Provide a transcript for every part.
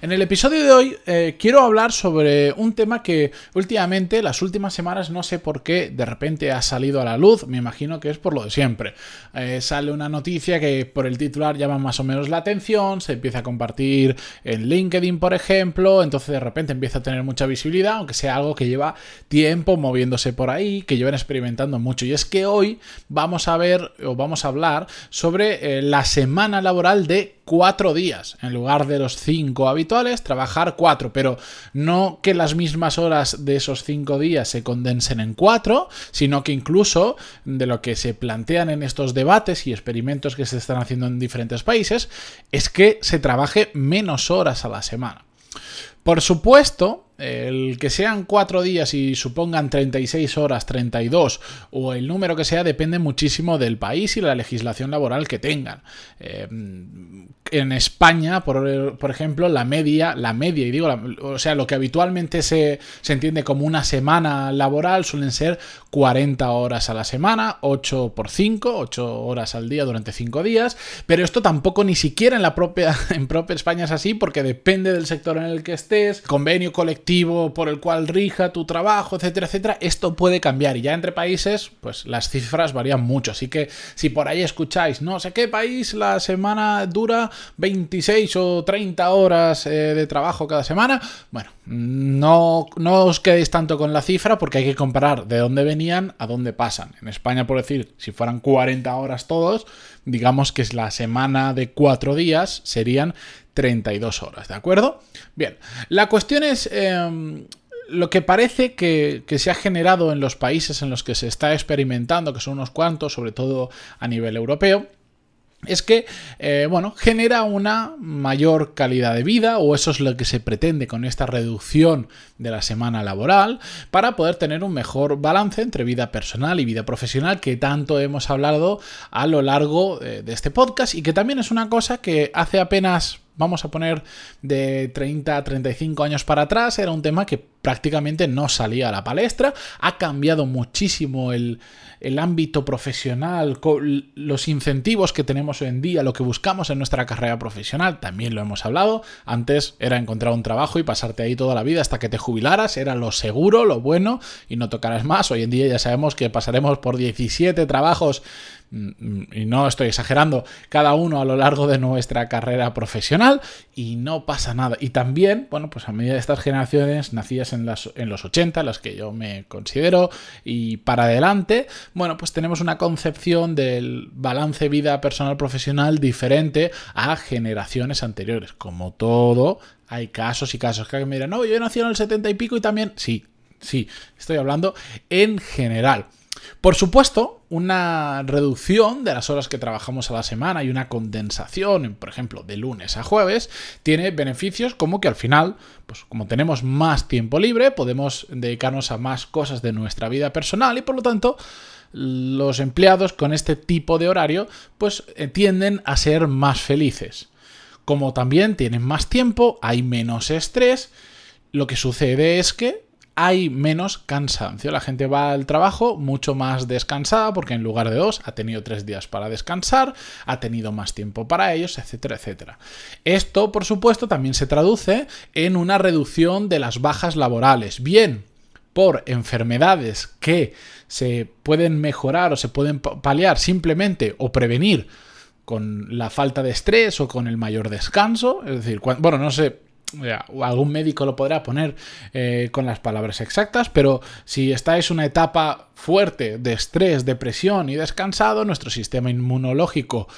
En el episodio de hoy eh, quiero hablar sobre un tema que últimamente, las últimas semanas, no sé por qué de repente ha salido a la luz, me imagino que es por lo de siempre. Eh, sale una noticia que por el titular llama más o menos la atención, se empieza a compartir en LinkedIn, por ejemplo, entonces de repente empieza a tener mucha visibilidad, aunque sea algo que lleva tiempo moviéndose por ahí, que llevan experimentando mucho. Y es que hoy vamos a ver o vamos a hablar sobre eh, la semana laboral de cuatro días. En lugar de los cinco habituales, trabajar cuatro. Pero no que las mismas horas de esos cinco días se condensen en cuatro, sino que incluso de lo que se plantean en estos debates y experimentos que se están haciendo en diferentes países, es que se trabaje menos horas a la semana. Por supuesto, el que sean cuatro días y supongan 36 horas, 32 o el número que sea depende muchísimo del país y la legislación laboral que tengan. Eh, en España, por, ejemplo, la media, la media, y digo, o sea, lo que habitualmente se, se, entiende como una semana laboral suelen ser 40 horas a la semana, 8 por 5, 8 horas al día durante 5 días, pero esto tampoco ni siquiera en la propia, en propia España es así porque depende del sector en el que estés, convenio colectivo por el cual rija tu trabajo, etcétera, etcétera, esto puede cambiar y ya entre países, pues las cifras varían mucho, así que si por ahí escucháis, no sé qué país la semana dura 26 o 30 horas eh, de trabajo cada semana, bueno, no, no os quedéis tanto con la cifra porque hay que comparar de dónde venían a dónde pasan. En España, por decir, si fueran 40 horas todos, digamos que es la semana de 4 días serían 32 horas, ¿de acuerdo? Bien, la cuestión es... Em, lo que parece que, que, se ha generado en los países en los que se está experimentando, que son unos cuantos, sobre todo a nivel europeo, es que, eh, bueno, genera una mayor calidad de vida, o eso es lo que se pretende con esta reducción de la semana laboral, para poder tener un mejor balance entre vida personal y vida profesional, que tanto hemos hablado a lo largo eh, de este podcast, y que también es una cosa que hace apenas vamos a poner de 30 a 35 años para atrás, era un tema que prácticamente no salía a la palestra, ha cambiado muchísimo el, el ámbito profesional, los incentivos que tenemos hoy en día, lo que buscamos en nuestra carrera profesional, también lo hemos hablado, antes era encontrar un trabajo y pasarte ahí toda la vida hasta que te jubilaras, era lo seguro, lo bueno y no tocarás más, hoy en día ya sabemos que pasaremos por 17 trabajos Mm, y no estoy exagerando, cada uno a lo largo de nuestra carrera profesional y no pasa nada. Y también, bueno, pues a medida de estas generaciones nacidas en, en los 80, las que yo me considero, y para adelante, bueno, pues tenemos una concepción del balance vida personal profesional diferente a generaciones anteriores. Como todo, hay casos y casos que me dirán, no, yo nací en el 70 y pico y también, sí, sí, estoy hablando en general. Por supuesto, una reducción de las horas que trabajamos a la semana y una condensación, por ejemplo, de lunes a jueves, tiene beneficios como que al final, pues como tenemos más tiempo libre, podemos dedicarnos a más cosas de nuestra vida personal y por lo tanto los empleados con este tipo de horario pues eh, tienden a ser más felices. Como también tienen más tiempo, hay menos estrés, lo que sucede es que hay menos cansancio. La gente va al trabajo mucho más descansada porque en lugar de dos ha tenido tres días para descansar, ha tenido más tiempo para ellos, etcétera, etcétera. Esto, por supuesto, también se traduce en una reducción de las bajas laborales. Bien, por enfermedades que se pueden mejorar o se pueden paliar simplemente o prevenir con la falta de estrés o con el mayor descanso. Es decir, bueno, no sé algún médico lo podrá poner eh, con las palabras exactas, pero si estáis en una etapa fuerte de estrés, depresión y descansado, nuestro sistema inmunológico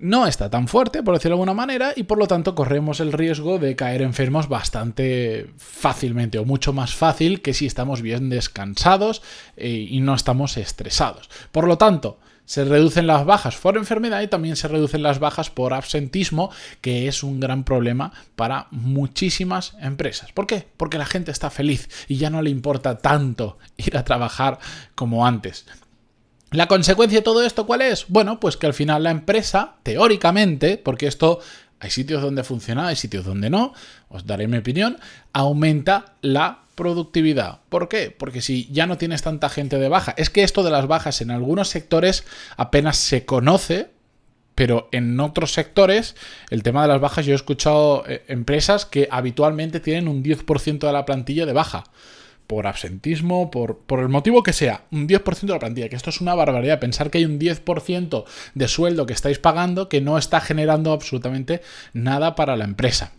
no está tan fuerte, por decirlo de alguna manera, y por lo tanto corremos el riesgo de caer enfermos bastante fácilmente o mucho más fácil que si estamos bien descansados eh, y no estamos estresados. Por lo tanto, se reducen las bajas por enfermedad y también se reducen las bajas por absentismo, que es un gran problema para muchísimas empresas. ¿Por qué? Porque la gente está feliz y ya no le importa tanto ir a trabajar como antes. ¿La consecuencia de todo esto cuál es? Bueno, pues que al final la empresa, teóricamente, porque esto hay sitios donde funciona, hay sitios donde no, os daré mi opinión, aumenta la productividad. ¿Por qué? Porque si ya no tienes tanta gente de baja, es que esto de las bajas en algunos sectores apenas se conoce, pero en otros sectores el tema de las bajas yo he escuchado eh, empresas que habitualmente tienen un 10% de la plantilla de baja. Por absentismo, por, por el motivo que sea, un 10% de la plantilla, que esto es una barbaridad. Pensar que hay un 10% de sueldo que estáis pagando que no está generando absolutamente nada para la empresa.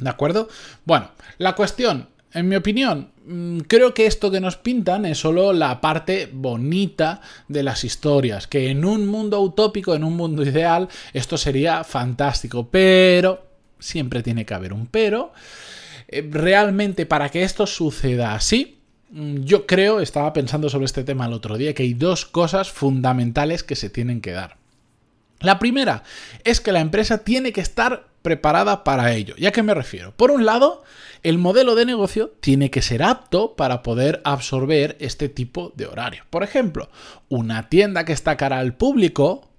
¿De acuerdo? Bueno, la cuestión en mi opinión, mm, creo que esto que nos pintan es solo la parte bonita de las historias, que en un mundo utópico, en un mundo ideal, esto sería fantástico, pero siempre tiene que haber un pero. Eh, realmente para que esto suceda así, mm, yo creo, estaba pensando sobre este tema el otro día, que hay dos cosas fundamentales que se tienen que dar. La primera es que la empresa tiene que estar preparada para ello. ¿Ya qué me refiero? Por un lado, el modelo de negocio tiene que ser apto para poder absorber este tipo de horario. Por ejemplo, una tienda que está cara al público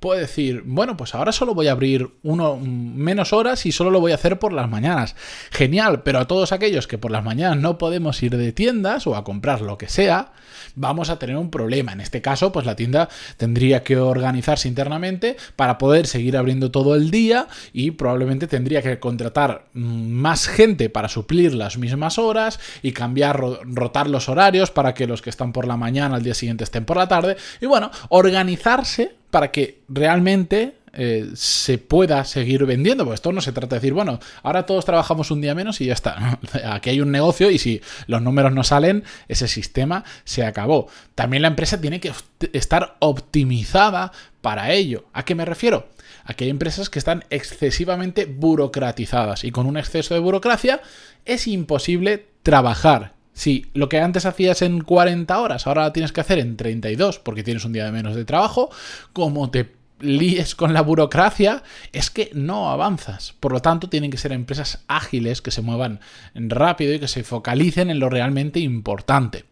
puede decir, bueno, pues ahora solo voy a abrir uno menos horas y solo lo voy a hacer por las mañanas. Genial, pero a todos aquellos que por las mañanas no podemos ir de tiendas o a comprar lo que sea, vamos a tener un problema. En este caso, pues la tienda tendría que organizarse internamente para poder seguir abriendo todo el día y probablemente tendría que contratar mm, más gente para suplir las mismas horas y cambiar, rotar los horarios para que los que están por la mañana al día siguiente estén por la tarde. Y bueno, organizarse para que realmente eh, se pueda seguir vendiendo. Porque esto no se trata de decir, bueno, ahora todos trabajamos un día menos y ya está. Aquí hay un negocio y si los números no salen, ese sistema se acabó. También la empresa tiene que estar optimizada para ello. ¿A qué me refiero? A que hay empresas que están excesivamente burocratizadas y con un exceso de burocracia es imposible trabajar. Si lo que antes hacías en 40 horas, ahora lo tienes que hacer en 32 porque tienes un día de menos de trabajo, como te líes con la burocracia, es que no avanzas. Por lo tanto, tienen que ser empresas ágiles, que se muevan rápido y que se focalicen en lo realmente importante.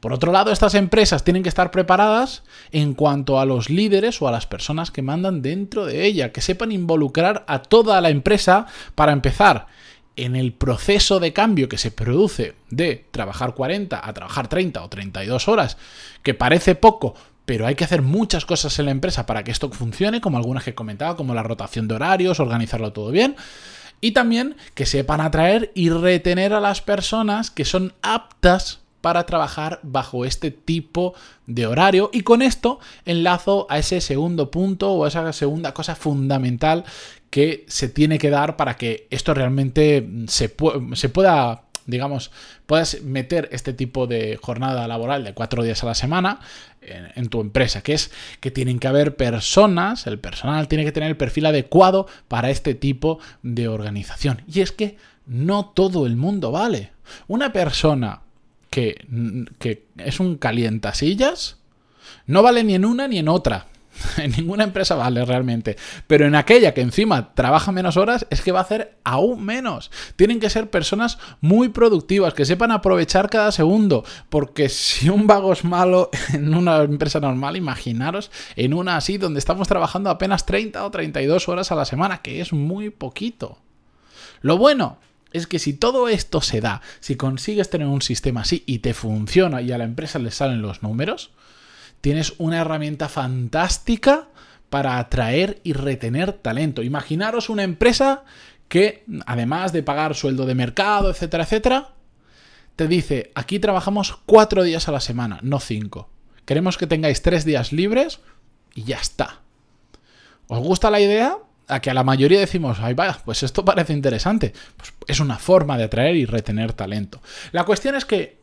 Por otro lado, estas empresas tienen que estar preparadas en cuanto a los líderes o a las personas que mandan dentro de ella, que sepan involucrar a toda la empresa para empezar en el proceso de cambio que se produce de trabajar 40 a trabajar 30 o 32 horas, que parece poco, pero hay que hacer muchas cosas en la empresa para que esto funcione, como algunas que he comentado, como la rotación de horarios, organizarlo todo bien. Y también que sepan atraer y retener a las personas que son aptas para trabajar bajo este tipo de horario. Y con esto enlazo a ese segundo punto o a esa segunda cosa fundamental que se tiene que dar para que esto realmente se, se pueda digamos, puedas meter este tipo de jornada laboral de cuatro días a la semana en, tu empresa, que es que tienen que haber personas, el personal tiene que tener el perfil adecuado para este tipo de organización. Y es que no todo el mundo vale. Una persona que, es un calientasillas no vale ni en una ni en otra. En ninguna empresa vale realmente. Pero en aquella que encima trabaja menos horas es que va a hacer aún menos. Tienen que ser personas muy productivas, que sepan aprovechar cada segundo. Porque si un vago es malo en una empresa normal, imaginaros en una así donde estamos trabajando apenas 30 o 32 horas a la semana, que es muy poquito. Lo bueno es que si todo esto se da, si consigues tener un sistema así y te funciona y a la empresa le salen los números, tienes una herramienta fantástica para atraer y retener talento. Imaginaros una empresa que, además de pagar sueldo de mercado, etcétera, etcétera, te dice, aquí trabajamos cuatro días a la semana, no cinco. Queremos que tengáis tres días libres y ya está. ¿Os gusta la idea? A que a la mayoría decimos, ay vaya, pues esto parece interesante. Pues es una forma de atraer y retener talento. La cuestión es que,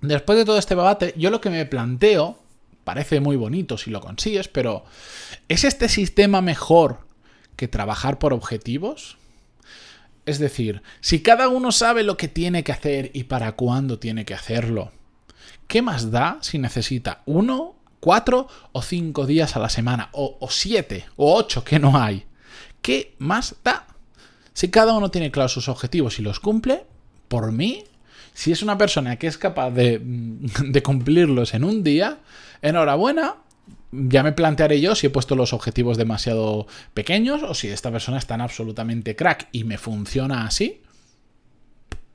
después de todo este debate, yo lo que me planteo parece muy bonito si lo consigues, pero ¿es este sistema mejor que trabajar por objetivos? Es decir, si cada uno sabe lo que tiene que hacer y para cuándo tiene que hacerlo, ¿qué más da si necesita uno cuatro o cinco días a la semana, o, o siete, o ocho que no hay. ¿Qué más da? Si cada uno tiene claros sus objetivos y los cumple, por mí, si es una persona que es capaz de, de cumplirlos en un día, enhorabuena, ya me plantearé yo si he puesto los objetivos demasiado pequeños o si esta persona es tan absolutamente crack y me funciona así.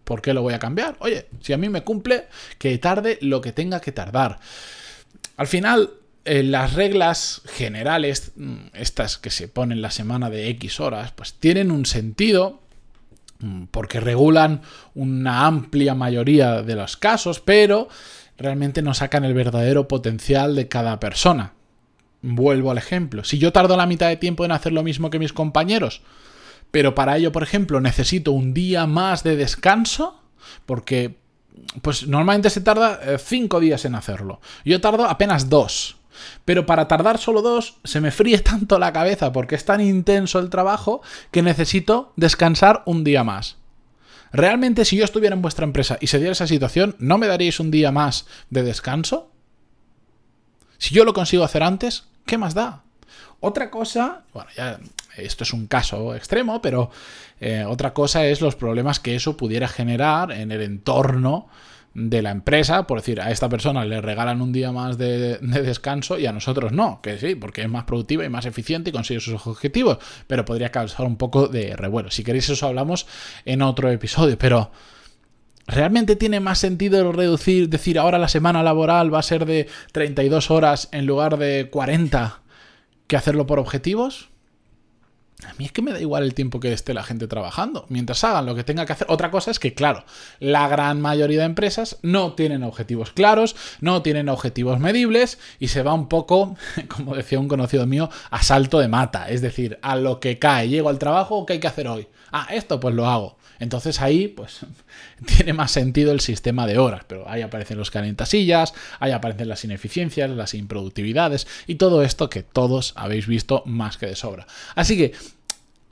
¿Por qué lo voy a cambiar? Oye, si a mí me cumple, que tarde lo que tenga que tardar. Al final, eh, las reglas generales, mm, estas que se ponen la semana de X horas, pues tienen un sentido mm, porque regulan una amplia mayoría de los casos, pero realmente no sacan el verdadero potencial de cada persona. Vuelvo al ejemplo. Si yo tardo la mitad de tiempo en hacer lo mismo que mis compañeros, pero para ello, por ejemplo, necesito un día más de descanso, porque pues normalmente se tarda eh, cinco días en hacerlo. Yo tardo apenas dos. Pero para tardar solo dos, se me fríe tanto la cabeza porque es tan intenso el trabajo que necesito descansar un día más. ¿Realmente si yo estuviera en vuestra empresa y se diera esa situación, ¿no me daríais un día más de descanso? Si yo lo consigo hacer antes, ¿qué más da? Otra cosa, bueno, ya esto es un caso extremo, pero eh, otra cosa es los problemas que eso pudiera generar en el entorno de la empresa, por decir, a esta persona le regalan un día más de, descanso y a nosotros no, que sí, porque es más productiva y más eficiente y consigue sus objetivos, pero podría causar un poco de revuelo. Si queréis eso hablamos en otro episodio, pero ¿realmente tiene más sentido reducir, decir ahora la semana laboral va a ser de 32 horas en lugar de 40 que hacerlo por objetivos? A mí es que me da igual el tiempo que esté la gente trabajando, mientras hagan lo que tenga que hacer. Otra cosa es que, claro, la gran mayoría de empresas no tienen objetivos claros, no tienen objetivos medibles y se va un poco, como decía un conocido mío, a salto de mata, es decir, a lo que cae. Llego al trabajo, ¿qué hay que hacer hoy? Ah, esto pues lo hago. Entonces ahí, pues, tiene más sentido el sistema de horas, pero ahí aparecen los calentasillas, ahí aparecen las ineficiencias, las improductividades y todo esto que todos habéis visto más que de sobra. Así que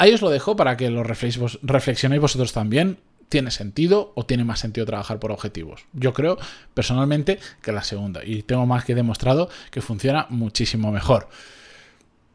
ahí os lo dejo para que lo reflexionéis vosotros también. ¿Tiene sentido o tiene más sentido trabajar por objetivos? Yo creo personalmente que la segunda y tengo más que demostrado que funciona muchísimo mejor.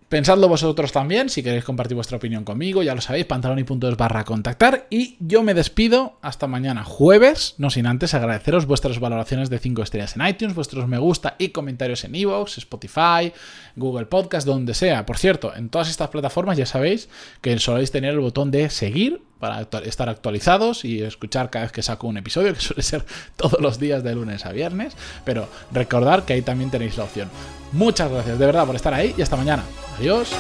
Pensadlo vosotros también, si queréis compartir vuestra opinión conmigo, ya lo sabéis, pantaloni.es barra contactar. Y yo me despido hasta mañana jueves, no sin antes agradeceros vuestras valoraciones de 5 estrellas en iTunes, vuestros me gusta y comentarios en Evox, Spotify, Google Podcast, donde sea. Por cierto, en todas estas plataformas ya sabéis que soléis tener el botón de seguir para estar actualizados y escuchar cada vez que saco un episodio, que suele ser todos los días de lunes a viernes. Pero recordar que ahí también tenéis la opción. Muchas gracias de verdad por estar ahí y hasta mañana. Adiós.